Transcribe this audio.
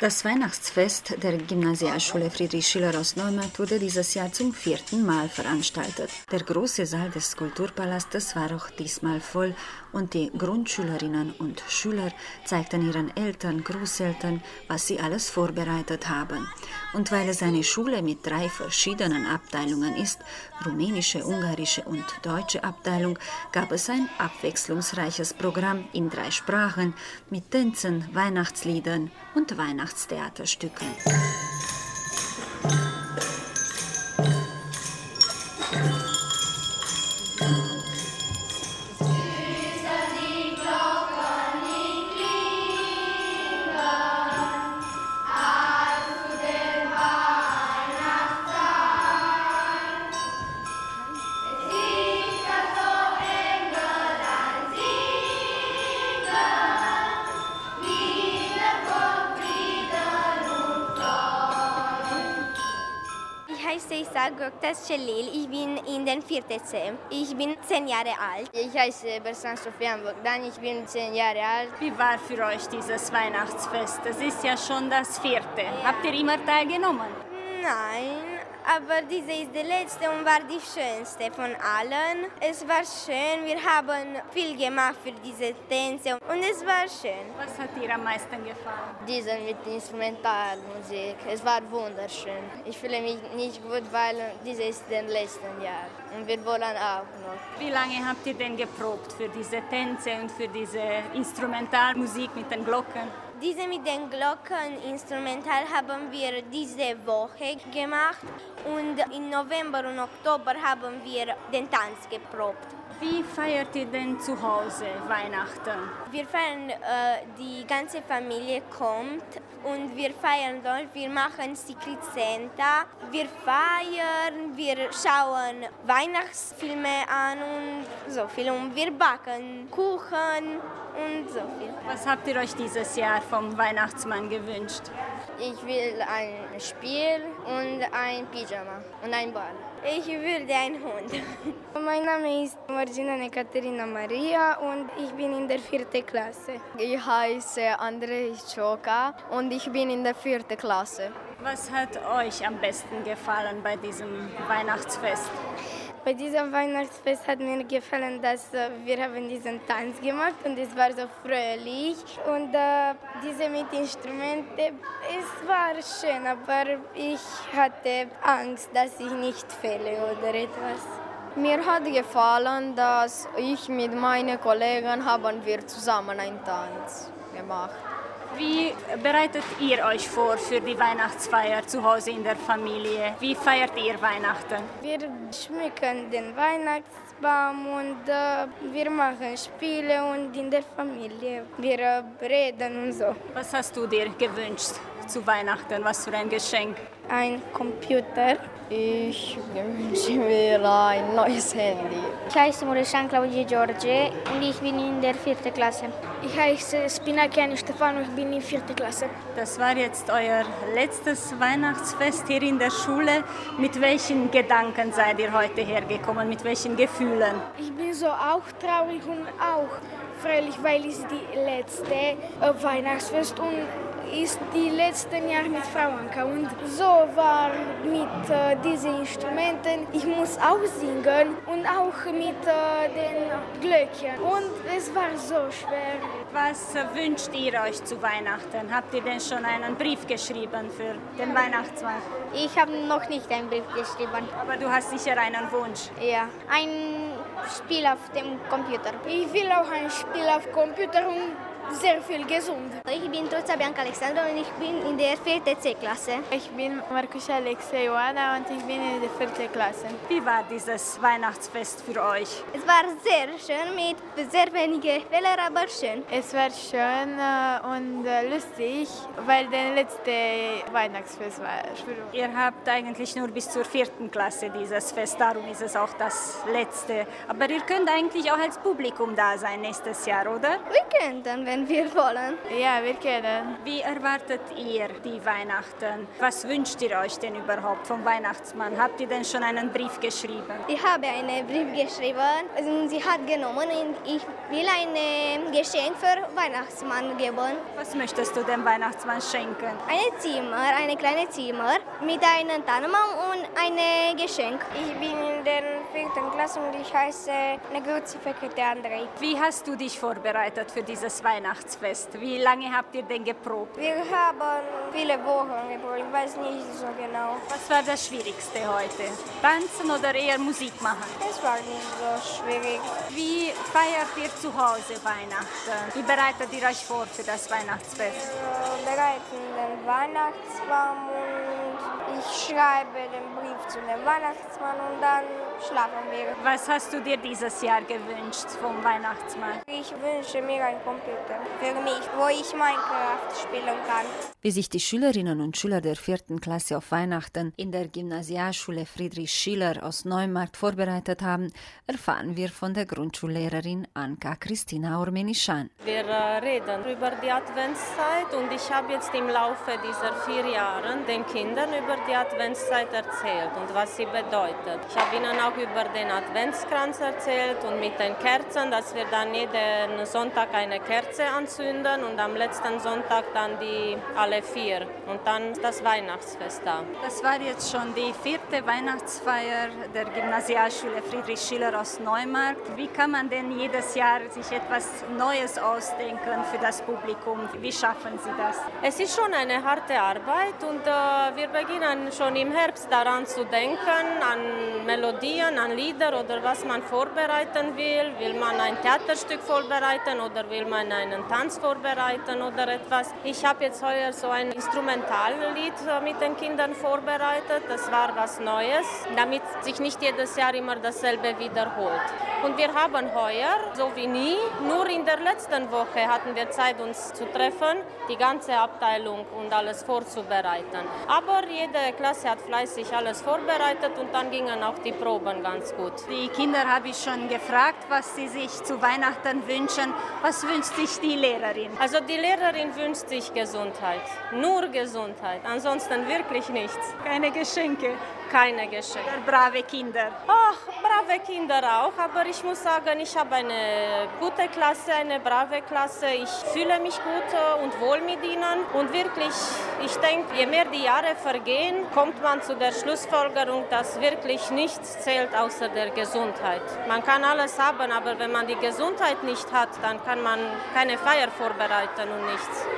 Das Weihnachtsfest der Gymnasialschule Friedrich Schiller aus Neumarkt wurde dieses Jahr zum vierten Mal veranstaltet. Der große Saal des Kulturpalastes war auch diesmal voll und die Grundschülerinnen und Schüler zeigten ihren Eltern, Großeltern, was sie alles vorbereitet haben. Und weil es eine Schule mit drei verschiedenen Abteilungen ist, rumänische, ungarische und deutsche Abteilung, gab es ein abwechslungsreiches Programm in drei Sprachen mit Tänzen, Weihnachtsliedern und Weihnachtstheaterstücken. Heiße Göktas Celil, ich bin in den 4. C. Ich bin 10 Jahre alt. Ich heiße Bersan Sofian Bogdan, ich bin 10 Jahre alt. Wie war für euch dieses Weihnachtsfest? Es ist ja schon das vierte. Ja. Habt ihr immer teilgenommen? Nein, aber diese ist die letzte und war die schönste von allen. Es war schön, wir haben viel gemacht für diese Tänze und es war schön. Was hat dir am meisten gefallen? Diese mit Instrumentalmusik. Es war wunderschön. Ich fühle mich nicht gut, weil diese ist das letzte Jahr und wir wollen auch noch. Wie lange habt ihr denn geprobt für diese Tänze und für diese Instrumentalmusik mit den Glocken? Diese mit den Glocken instrumental haben wir diese Woche gemacht und im November und Oktober haben wir den Tanz geprobt. Wie feiert ihr denn zu Hause Weihnachten? Wir feiern, äh, die ganze Familie kommt und wir feiern dort. Wir machen Secret Santa. Wir feiern, wir schauen Weihnachtsfilme an und so viel. Und wir backen Kuchen und so viel. Was habt ihr euch dieses Jahr vom Weihnachtsmann gewünscht? Ich will ein Spiel und ein Pyjama und ein Ball. Ich würde einen Hund. mein Name ist Margina Ekaterina Maria und ich bin in der vierten Klasse. Ich heiße Andrei Choka und ich bin in der vierten Klasse. Was hat euch am besten gefallen bei diesem Weihnachtsfest? Bei diesem Weihnachtsfest hat mir gefallen, dass äh, wir haben diesen Tanz gemacht und es war so fröhlich und äh, diese mit Instrumenten, es war schön, aber ich hatte Angst, dass ich nicht fehle oder etwas. Mir hat gefallen, dass ich mit meinen Kollegen haben wir zusammen einen Tanz gemacht. Wie bereitet ihr euch vor für die Weihnachtsfeier zu Hause in der Familie? Wie feiert ihr Weihnachten? Wir schmücken den Weihnachtsbaum und äh, wir machen Spiele und in der Familie wir äh, reden und so. Was hast du dir gewünscht zu Weihnachten? Was für ein Geschenk? Ein Computer ich wünsche mir ein neues Handy. Ich heiße Muresan Claudia George und ich bin in der vierten Klasse. Ich heiße Spinakiani Stefano, ich bin in der vierten Klasse. Das war jetzt euer letztes Weihnachtsfest hier in der Schule. Mit welchen Gedanken seid ihr heute hergekommen? Mit welchen Gefühlen? Ich bin so auch traurig und auch fröhlich, weil es die letzte Weihnachtsfest und ist die letzten Jahre mit Frau Anka und so war mit äh, diesen Instrumenten. Ich muss auch singen und auch mit äh, den Glöckchen und es war so schwer. Was wünscht ihr euch zu Weihnachten? Habt ihr denn schon einen Brief geschrieben für den Weihnachtsmann? Ich habe noch nicht einen Brief geschrieben. Aber du hast sicher einen Wunsch. Ja, ein Spiel auf dem Computer. Ich will auch ein Spiel auf Computer und sehr viel gesund. Ich bin Trotza Bianca Alexandra und ich bin in der 4. C-Klasse. Ich bin Markusha Alexei Joana und ich bin in der 4. Klasse. Wie war dieses Weihnachtsfest für euch? Es war sehr schön mit sehr wenigen Fehlern, aber schön. Es war schön äh, und äh, lustig, weil das letzte Weihnachtsfest war. Ihr habt eigentlich nur bis zur 4. Klasse dieses Fest, darum ist es auch das letzte. Aber ihr könnt eigentlich auch als Publikum da sein nächstes Jahr, oder? Wir könnten, wenn wenn wir wollen. Ja, wir können. Wie erwartet ihr die Weihnachten? Was wünscht ihr euch denn überhaupt vom Weihnachtsmann? Habt ihr denn schon einen Brief geschrieben? Ich habe einen Brief geschrieben und sie hat genommen und ich will ein Geschenk für Weihnachtsmann geben. Was möchtest du dem Weihnachtsmann schenken? Ein Zimmer, eine kleine Zimmer mit einem Tannenbaum und ein Geschenk. Ich bin in der vierten Klasse und ich heiße Negozio Fekete Andrei. Wie hast du dich vorbereitet für dieses Weihnachtsfest? Wie lange habt ihr denn geprobt? Wir haben viele Wochen geprobt, ich weiß nicht so genau. Was war das Schwierigste heute? Tanzen oder eher Musik machen? Es war nicht so schwierig. Wie feiert ihr zu Hause Weihnachten? Wie bereitet ihr euch vor für das Weihnachtsfest? Wir bereiten den Weihnachtsbaum und ich schreibe den Brief zu dem Weihnachtsmann und dann schlafen wir. Was hast du dir dieses Jahr gewünscht vom Weihnachtsmann? Ich wünsche mir einen Computer für mich, wo ich Minecraft spielen kann. Wie sich die Schülerinnen und Schüler der vierten Klasse auf Weihnachten in der Gymnasialschule Friedrich Schiller aus Neumarkt vorbereitet haben, erfahren wir von der Grundschullehrerin Anka Christina Ormenischan. Wir reden über die Adventszeit und ich habe jetzt im Laufe dieser vier Jahre den Kindern über die Adventszeit erzählt und was sie bedeutet. Ich habe ihnen auch über den Adventskranz erzählt und mit den Kerzen, dass wir dann jeden Sonntag eine Kerze anzünden und am letzten Sonntag dann die alle vier und dann das Weihnachtsfest da. Das war jetzt schon die vierte Weihnachtsfeier der Gymnasialschule Friedrich Schiller aus Neumarkt. Wie kann man denn jedes Jahr sich etwas Neues ausdenken für das Publikum? Wie schaffen Sie das? Es ist schon eine harte Arbeit und äh, wir beginnen schon im Herbst daran zu denken, an Melodien, an Lieder oder was man vorbereiten will. Will man ein Theaterstück vorbereiten oder will man einen Tanz vorbereiten oder etwas? Ich habe jetzt heuer so ein Instrumentallied mit den Kindern vorbereitet. Das war was Neues, damit sich nicht jedes Jahr immer dasselbe wiederholt. Und wir haben heuer, so wie nie, nur in der letzten Woche hatten wir Zeit, uns zu treffen, die ganze Abteilung und alles vorzubereiten. Aber jede Klasse hat fleißig alles vorbereitet und dann gingen auch die Proben ganz gut. Die Kinder habe ich schon gefragt, was sie sich zu Weihnachten wünschen. Was wünscht sich die Lehrerin? Also die Lehrerin wünscht sich Gesundheit, nur Gesundheit, ansonsten wirklich nichts. Keine Geschenke. Keine Geschenke. Brave Kinder. Ach, brave Kinder auch, aber ich muss sagen, ich habe eine gute Klasse, eine brave Klasse. Ich fühle mich gut und wohl mit ihnen. Und wirklich, ich denke, je mehr die Jahre vergehen, kommt man zu der Schlussfolgerung, dass wirklich nichts zählt außer der Gesundheit. Man kann alles haben, aber wenn man die Gesundheit nicht hat, dann kann man keine Feier vorbereiten und nichts.